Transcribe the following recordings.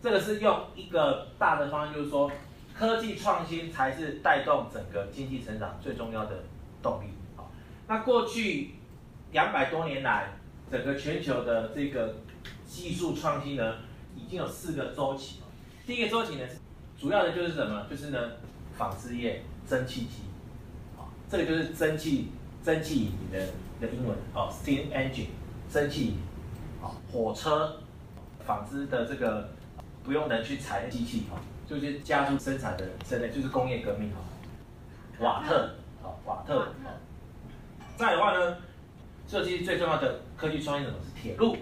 这个是用一个大的方向，就是说，科技创新才是带动整个经济成长最重要的动力。好，那过去两百多年来，整个全球的这个技术创新呢，已经有四个周期。第一个周期呢，主要的就是什么？就是呢，纺织业、蒸汽机。好，这个就是蒸汽蒸汽引擎的的英文哦，steam engine，蒸汽引擎。好，火车、纺织的这个。不用人去踩机器哈，就是加速生产的，现在就是工业革命哈。瓦特，好，瓦特，好。再的话呢，这其实最重要的科技创新什么？是铁路。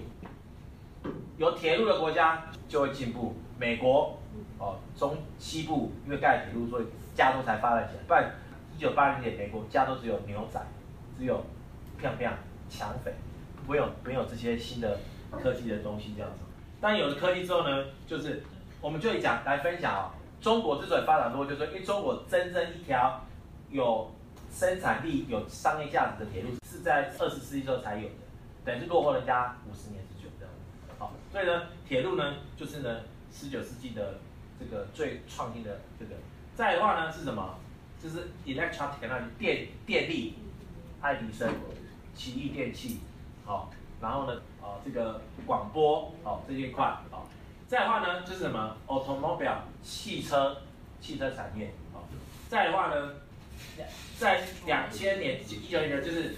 有铁路的国家就会进步。美国，哦，中西部因为盖铁路，所以加州才发展起来。不然，一九八零年美国加州只有牛仔，只有漂亮抢匪，没有没有这些新的科技的东西这样子。但有了科技之后呢，就是我们就讲来分享、哦，中国之所以发展多，就是因为中国真正一条有生产力、有商业价值的铁路是在二十世纪时候才有的，等于是落后人家五十年之久这样。好，所以呢，铁路呢就是呢十九世纪的这个最创新的这个。再的话呢是什么？就是 electrical，电电力，爱迪生、奇异电器，好，然后呢？呃，这个广播哦，这一块哦，再的话呢，就是什么？automobile 汽车，汽车产业哦。再的话呢，在两千年一九年就是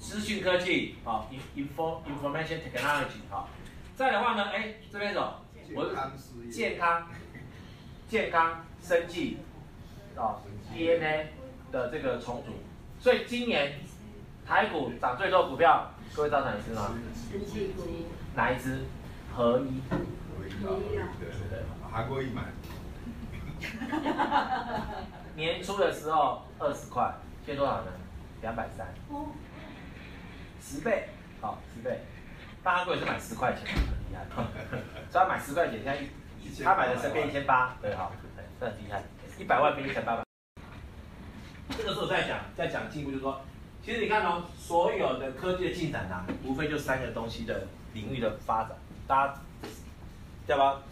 资讯科技啊，info information technology 啊。再的话呢，哎，这边走，我健康，健康生计啊，DNA 的这个重组。所以今年台股涨最多股票。各位知道哪一只吗？哪一支？合一。合一啊，对对对，韩国一买。年初的时候二十块，现在多少呢？两百三。十倍，好，十倍。大韩国也是买十块钱，很厉害。所以他买十块钱，现在他买的身边一千八，对，好，这很厉害。一百万变一千八百。这个时候在讲，在讲进步，就是说。其实你看哦，所有的科技的进展啊，无非就三个东西的领域的发展，大家对吧？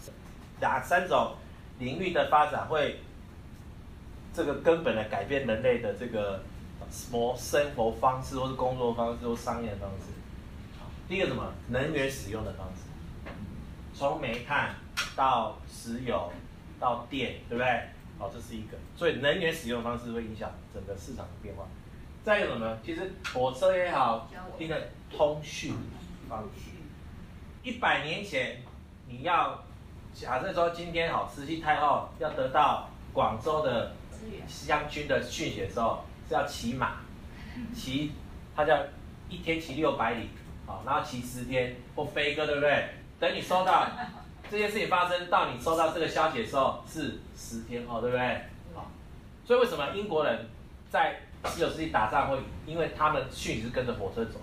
哪三种领域的发展会这个根本的改变人类的这个什么生活方式，或是工作方式，或商业的方式？第一个什么？能源使用的方式，从煤炭到石油到电，对不对？好，这是一个，所以能源使用方式会影响整个市场的变化。再有什么？其实火车也好，一个通讯方式。一百年前，你要假设说今天好，慈禧太后要得到广州的湘军的讯息的时候，是要骑马，骑，他叫一天骑六百里，好，然后骑十天或飞鸽，对不对？等你收到这件事情发生到你收到这个消息的时候是十天后，对不对？好，所以为什么英国人在十九世纪打仗会，因为他们讯息是跟着火车走，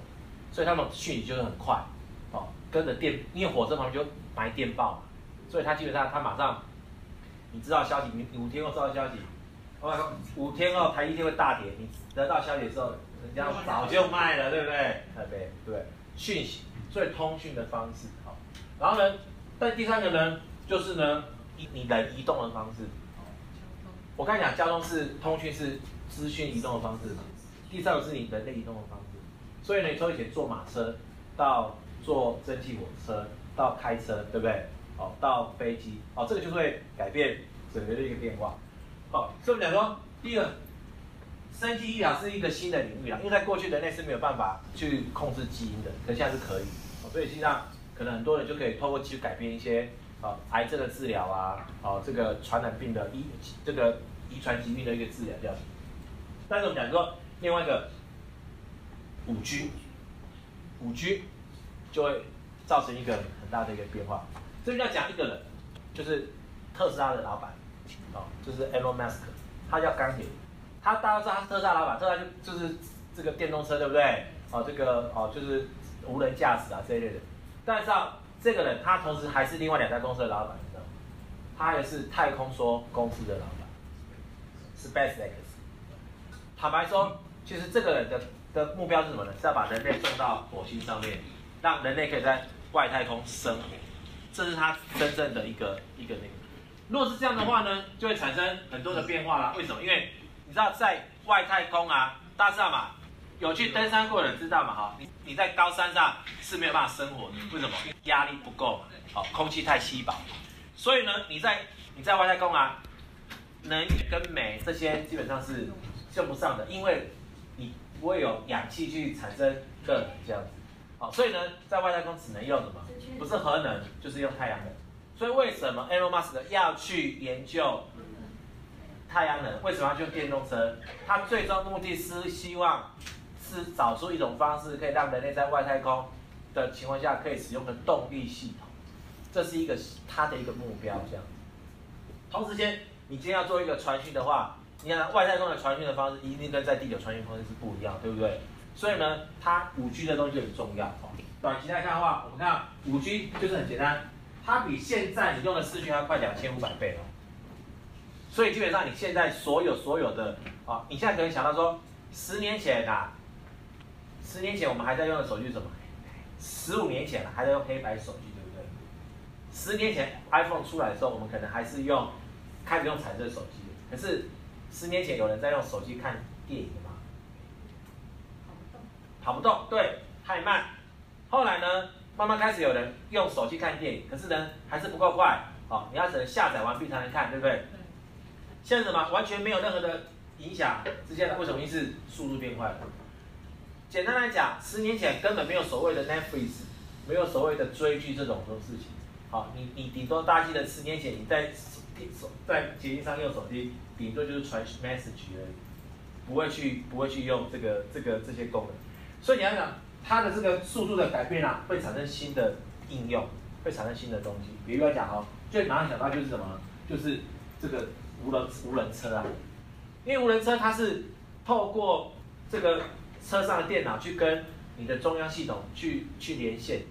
所以他们讯息就是很快，哦，跟着电，因为火车旁边就埋电报嘛，所以他基本上他马上，你知道消息，你五天后收到消息，哦，五天后台积电会大跌，你得到消息的时候，人家早就卖了，对不对？对对，讯息，所以通讯的方式，好，然后呢，但第三个呢，就是呢，你你人移动的方式，我刚才讲交通是通讯是。资讯移动的方式，第三个是你人类移动的方式，所以呢，从以前坐马车，到坐蒸汽火车，到开车，对不对？哦，到飞机，哦，这个就会改变整个的一个变化。好，所以我们讲说，第一个，生技医疗是一个新的领域啊，因为在过去人类是没有办法去控制基因的，可现在是可以，所以实际上可能很多人就可以透过去改变一些啊癌症的治疗啊，哦这个传染病的医这个遗传疾病的一个治疗这样。但是我们讲说另外一个五 G，五 G 就会造成一个很大的一个变化。这边要讲一个人，就是特斯拉的老板，哦，就是 Elon Musk，他叫钢铁。他大家知道他是特斯拉老板，特斯拉就就是这个电动车，对不对？哦，这个哦就是无人驾驶啊这一类的。但是啊，这个人他同时还是另外两家公司的老板，你知道吗？他也是太空梭公司的老板，SpaceX。坦白说，其实这个人的的目标是什么呢？是要把人类送到火星上面，让人类可以在外太空生活。这是他真正的一个一个那个。如果是这样的话呢，就会产生很多的变化啦。为什么？因为你知道在外太空啊，大家知道嘛？有去登山过的人知道嘛？哈，你你在高山上是没有办法生活的，为什么？因为压力不够嘛，好，空气太稀薄。所以呢，你在你在外太空啊，能源跟煤这些基本上是用不上的，因为你不会有氧气去产生热能这样子。好，所以呢，在外太空只能用什么？不是核能，就是用太阳能。所以为什么 Elon Musk 要去研究太阳能？为什么要去电动车？他最终目的是希望是找出一种方式，可以让人类在外太空的情况下可以使用的动力系统。这是一个他的一个目标，这样。同时间，你今天要做一个传讯的话，你看外太空的传讯的方式一定跟在地球传讯方式是不一样，对不对？所以呢，它五 G 的东西很重要。短期来看的话，我们看五 G 就是很简单，它比现在你用的四 G 要快两千五百倍哦。所以基本上你现在所有所有的啊，你现在可以想到说，十年前啊，十年前我们还在用的手机是什么？十五年前还在用黑白手机。对不对？十年前 iPhone 出来的时候，我们可能还是用开始用彩色手机。可是十年前有人在用手机看电影吗？跑不动。对，太慢。后来呢，慢慢开始有人用手机看电影，可是呢，还是不够快。好，你要只能下载完毕才能看，对不对？现在什么？完全没有任何的影响，直接的为什么？是速度变快了。简单来讲，十年前根本没有所谓的 Netflix，没有所谓的追剧这种种事情。好，你你顶多大记得十年前你在手在捷运上用手机，顶多就是传 message 而已，不会去不会去用这个这个这些功能。所以你要想它的这个速度的改变啊，会产生新的应用，会产生新的东西。比如来讲哦，最马上想到就是什么？就是这个无人无人车啊，因为无人车它是透过这个车上的电脑去跟你的中央系统去去连线。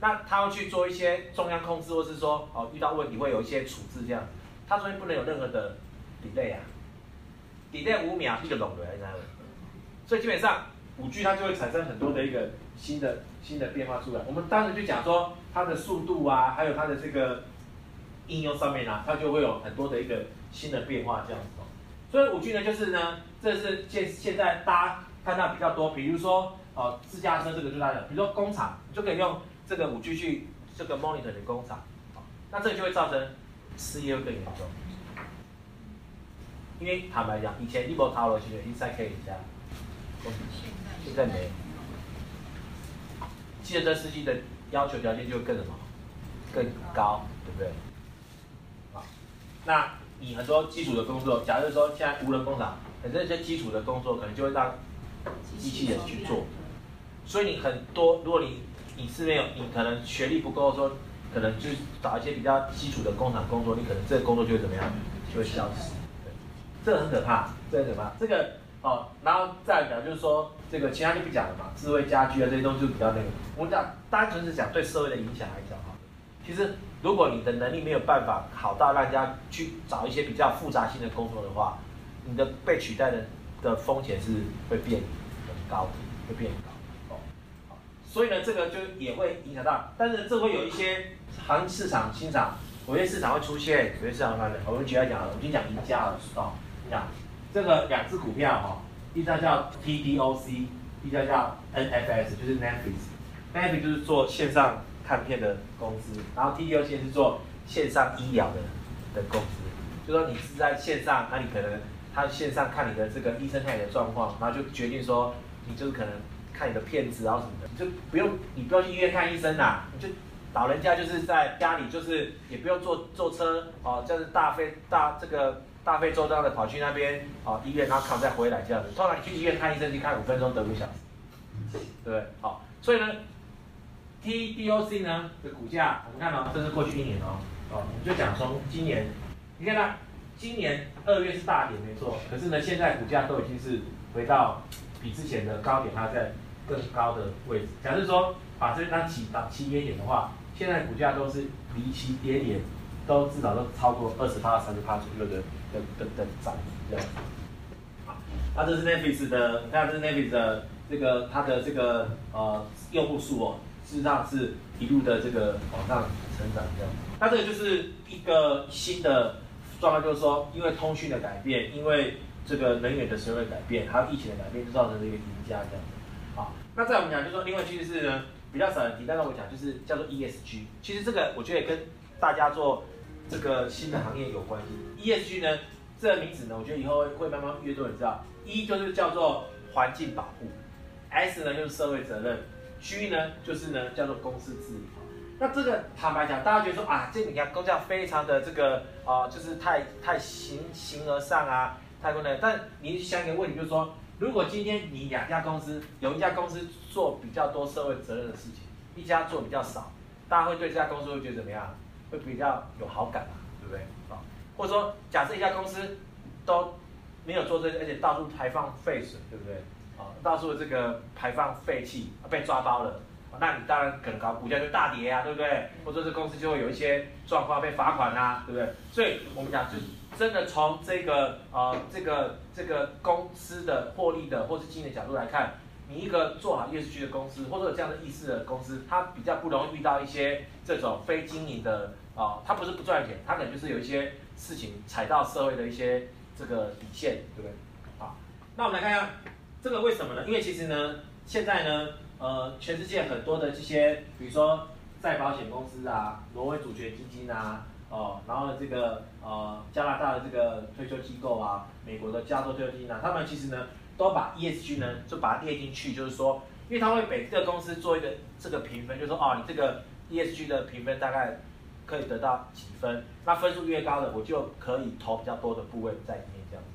那他要去做一些中央控制，或是说哦遇到问题会有一些处置这样，它中间不能有任何的 delay 啊，delay 五秒一个龙的还是哪样？所以基本上五 G 它就会产生很多的一个新的新的变化出来。我们当时就讲说它的速度啊，还有它的这个应用上面啊，它就会有很多的一个新的变化这样子。所以五 G 呢，就是呢，这是现现在大家看到比较多，比如说哦自驾车这个就是它的，比如说工厂你就可以用。这个五 G 去这个 monitor 的工厂，那这个就会造成失业会更严重。因为坦白讲，以前一波淘了，其实一三 K 以下，现在没有。汽车司机的要求条件就更什么？更高，对不对？好，那你很多基础的工作，假如说现在无人工厂，很多一些基础的工作可能就会让机器人去做，所以你很多，如果你你是没有，你可能学历不够，说可能就找一些比较基础的工厂工作，你可能这个工作就会怎么样，就会消失。对，这个很可怕，这个很可怕。这个哦，然后再来讲就是说，这个其他就不讲了嘛，智慧家居啊这些东西就比较那个。我们讲单纯是讲对社会的影响来讲哈，其实如果你的能力没有办法好到让人家去找一些比较复杂性的工作的话，你的被取代的的风险是会变很高的，会变很高。所以呢，这个就也会影响到，但是这会有一些行市场欣赏，有些市场会出现，有些市场发生。我们举例讲，我们先讲宜家了，哦，这样，这个两只股票哈，一家叫 TDOC，一家叫 NFS，就是 Netflix。Netflix 就是做线上看片的公司，然后 TDOC 是做线上医疗的的公司。就说你是在线上，那你可能他线上看你的这个医生看你的状况，然后就决定说你就可能。看你的片子然后什么的，你就不用，你不用去医院看医生啦，你就老人家就是在家里，就是也不用坐坐车哦，就是大费大这个大费周章的跑去那边哦医院，然后看再回来这样子。通常你去医院看医生，你看五分钟得五小时，对不对？好，所以呢，TDOC 呢的股价，我们看到这是过去一年哦，哦，我们就讲从今年，你看它今年二月是大跌没错，可是呢，现在股价都已经是回到。比之前的高点，它在更高的位置。假设说把这张起档起跌点的话，现在股价都是离奇跌点都至少都超过二十趴、三十趴左右的的的的涨这样子。好，那这是 n e t f i x 的，你看这是 n e t f i x 的这个它的这个呃用户数哦，事实上是一路的这个往上成长这样。那这个就是一个新的状况，就是说，因为通讯的改变，因为这个能源的使用的改变，还有疫情的改变，就造成这个赢家这样子。好，那再我们讲，就是说，另外趋势是呢，比较少人提，但是我讲就是叫做 ESG。其实这个我觉得也跟大家做这个新的行业有关系。ESG 呢，这个名字呢，我觉得以后会慢慢越多人知道。E 就是叫做环境保护，S 呢就是社会责任，G 呢就是呢叫做公司治理。那这个坦白讲，大家觉得说啊，这你看工匠非常的这个啊、就是太太形形而上啊，太过呢。但你想一个问题，就是说，如果今天你两家公司有一家公司做比较多社会责任的事情，一家做比较少，大家会对这家公司会觉得怎么样？会比较有好感嘛，对不对？啊，或者说假设一家公司都没有做这个，而且到处排放废水，对不对？啊，到处这个排放废气被抓包了，那你当然可能股价就大跌啊，对不对？或者是公司就会有一些状况被罚款啊，对不对？所以我们讲就真的从这个呃这个这个公司的获利的或是经营的角度来看，你一个做好 ESG 的公司，或者有这样的意识的公司，它比较不容易遇到一些这种非经营的啊，它不是不赚钱，它可能就是有一些事情踩到社会的一些。这个底线对不对？好，那我们来看一下这个为什么呢？因为其实呢，现在呢，呃，全世界很多的这些，比如说再保险公司啊，挪威主权基金啊，哦，然后这个呃加拿大的这个退休机构啊，美国的加州退休基金啊，他们其实呢都把 ESG 呢就把它列进去，就是说，因为他会每个公司做一个这个评分，就是说哦，你这个 ESG 的评分大概。可以得到几分？那分数越高的，我就可以投比较多的部位在里面，这样子。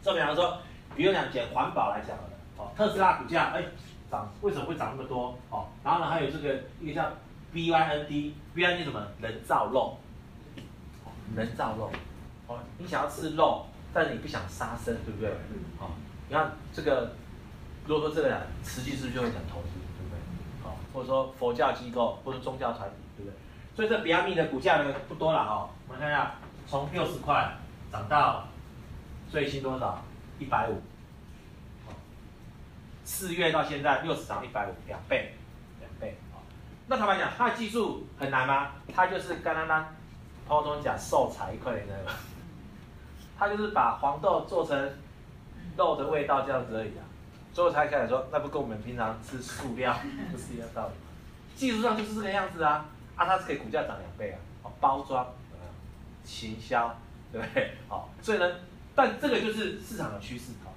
这比方说，比如讲捡环保来讲的，哦，特斯拉股价哎涨，为什么会涨那么多？哦，然后呢还有这个一个叫 BYND，BYND 什么？人造肉，人造肉，哦，你想要吃肉，但是你不想杀生，对不对？哦，你看这个，如果说这个讲，实际是不是就会讲投资，对不对？哦，或者说佛教机构或者宗教团体。对不对所以这比亚迪的股价呢不多了哦，我们看一下，从六十块涨到最新多少？一百五。四月到现在六十涨一百五，两倍，两倍。那坦白讲，它的技术很难吗？它就是刚刚刚抛头讲瘦柴一块的那个，它就是把黄豆做成肉的味道这样子而已啊。最后才开始说，那不跟我们平常吃素料不是一样道理？技术上就是这个样子啊。啊，它是可以股价涨两倍啊！哦，包装，行销，对不对？好，所以呢，但这个就是市场的趋势。好，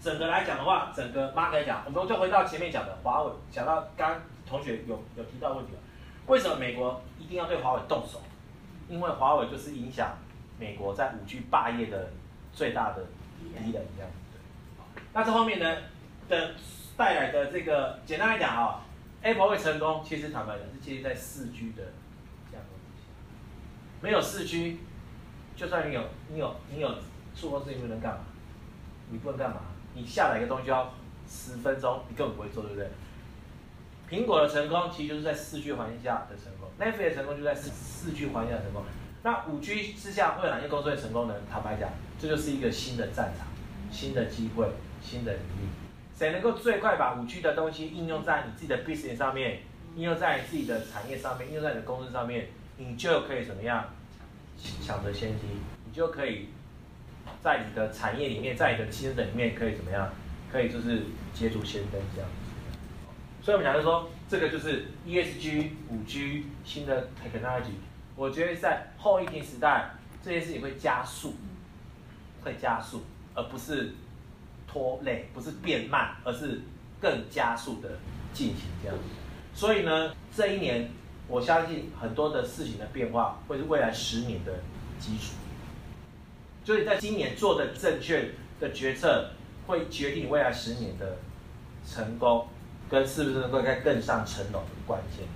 整个来讲的话，整个 mark 来讲，我们就回到前面讲的华为，讲到刚同学有有提到问题了，为什么美国一定要对华为动手？因为华为就是影响美国在五 G 霸业的最大的敌人，这样。那这后面呢的带来的这个，简单来讲啊。Apple 会成功，其实坦白讲是建立在四 G 的架构之下。没有四 G，就算你有你有你有触控式萤幕能干嘛？你不能干嘛？你下载一个东西要十分钟，你根本不会做，对不对？苹果的成功其实就是在四 G 环境下的成功，Netflix 的成功就在四四 G 环境下的成功。那五 G 之下会有哪些公司会成功呢？坦白讲，这就是一个新的战场、新的机会、新的领域。谁能够最快把五 G 的东西应用在你自己的 business 上面，应用在你自己的产业上面，应用在你的公司上面，你就可以怎么样抢得先机？你就可以在你的产业里面，在你的竞争里面可以怎么样？可以就是捷足先登这样。所以我们讲就说，这个就是 ESG 五 G 新的 technology，我觉得在后疫情时代，这些事情会加速，会加速，而不是。拖累不是变慢，而是更加速的进行这样。所以呢，这一年我相信很多的事情的变化会是未来十年的基础。所以在今年做的正确的决策，会决定你未来十年的成功跟是不是能够再更上层楼的关键。